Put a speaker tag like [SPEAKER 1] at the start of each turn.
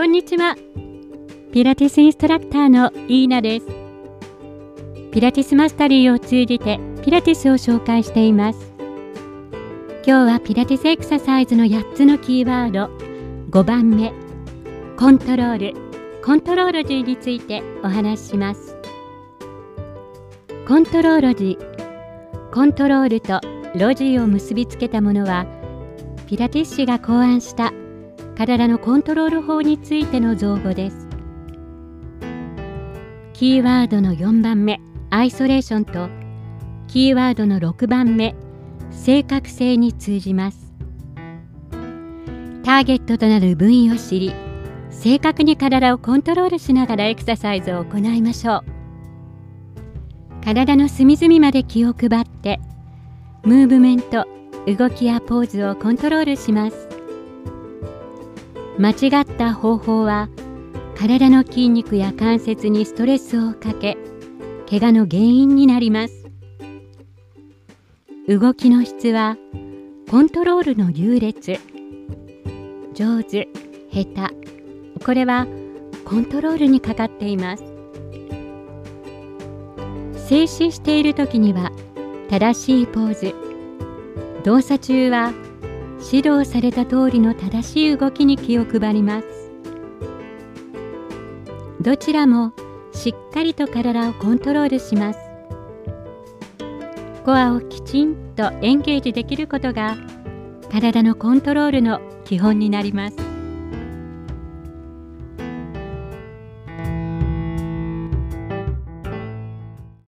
[SPEAKER 1] こんにちは。ピラティスインストラクターのイーナです。ピラティスマスタリーを通じてピラティスを紹介しています。今日はピラティスエクササイズの8つのキーワード5番目コントロール。コントローロジーについてお話しします。コントローロジー。コントロールとロジーを結びつけたものはピラティス師が考案した体のコントロール法についての造語です。キーワードの4番目アイソレーションとキーワードの6番目正確性に通じます。ターゲットとなる部位を知り正確に体をコントロールしながらエクササイズを行いましょう。体の隅々まで気を配ってムーブメント動きやポーズをコントロールします。間違った方法は体の筋肉や関節にストレスをかけ怪我の原因になります。動きの質はコントロールの優劣。上手下手。これはコントロールにかかっています。静止している時には正しいポーズ。動作中は指導された通りの正しい動きに気を配ります。どちらもしっかりと体をコントロールします。コアをきちんとエンゲージできることが体のコントロールの基本になります。